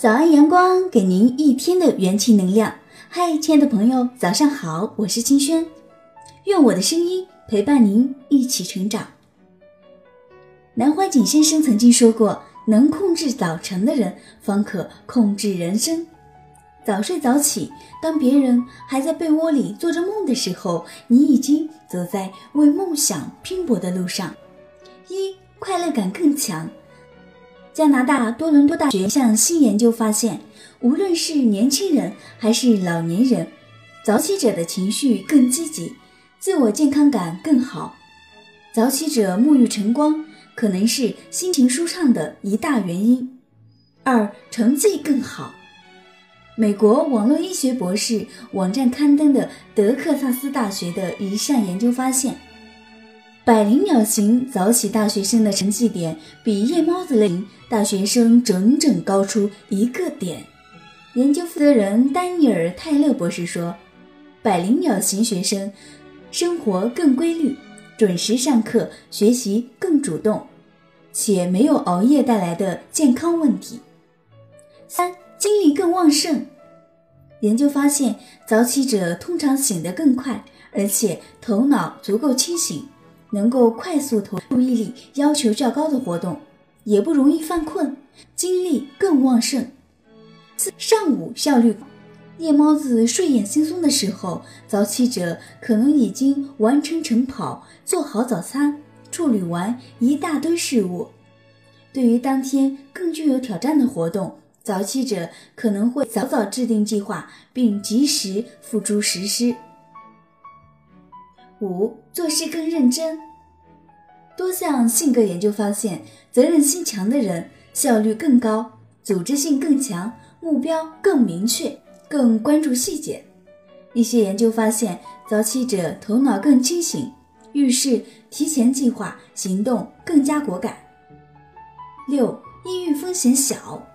早安，阳光，给您一天的元气能量。嗨，亲爱的朋友，早上好，我是金轩。愿我的声音陪伴您一起成长。南怀瑾先生曾经说过：“能控制早晨的人，方可控制人生。”早睡早起，当别人还在被窝里做着梦的时候，你已经走在为梦想拼搏的路上。一，快乐感更强。加拿大多伦多大学一项新研究发现，无论是年轻人还是老年人，早起者的情绪更积极，自我健康感更好。早起者沐浴晨光，可能是心情舒畅的一大原因。二，成绩更好。美国网络医学博士网站刊登的德克萨斯大学的一项研究发现。百灵鸟型早起大学生的成绩点比夜猫子类大学生整整高出一个点。研究负责人丹尼尔·泰勒博士说：“百灵鸟型学生生活更规律，准时上课，学习更主动，且没有熬夜带来的健康问题。”三、精力更旺盛。研究发现，早起者通常醒得更快，而且头脑足够清醒。能够快速投注意力要求较高的活动，也不容易犯困，精力更旺盛。四上午效率，夜猫子睡眼惺忪的时候，早起者可能已经完成晨跑，做好早餐，处理完一大堆事务。对于当天更具有挑战的活动，早起者可能会早早制定计划，并及时付诸实施。五做事更认真。多项性格研究发现，责任心强的人效率更高，组织性更强，目标更明确，更关注细节。一些研究发现，早起者头脑更清醒，遇事提前计划，行动更加果敢。六抑郁风险小。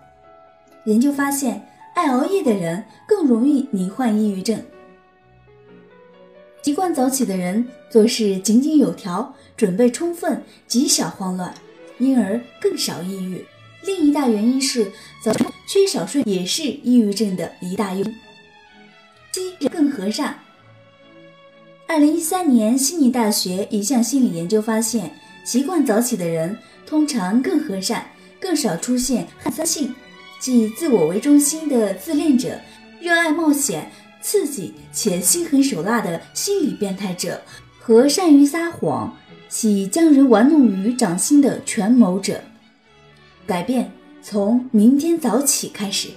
研究发现，爱熬夜的人更容易罹患抑郁症。习惯早起的人做事井井有条，准备充分，极少慌乱，因而更少抑郁。另一大原因是早缺少睡也是抑郁症的一大因。七更和善。二零一三年悉尼大学一项心理研究发现，习惯早起的人通常更和善，更少出现害三性，即自我为中心的自恋者，热爱冒险。刺激且心狠手辣的心理变态者和善于撒谎、喜将人玩弄于掌心的权谋者，改变从明天早起开始。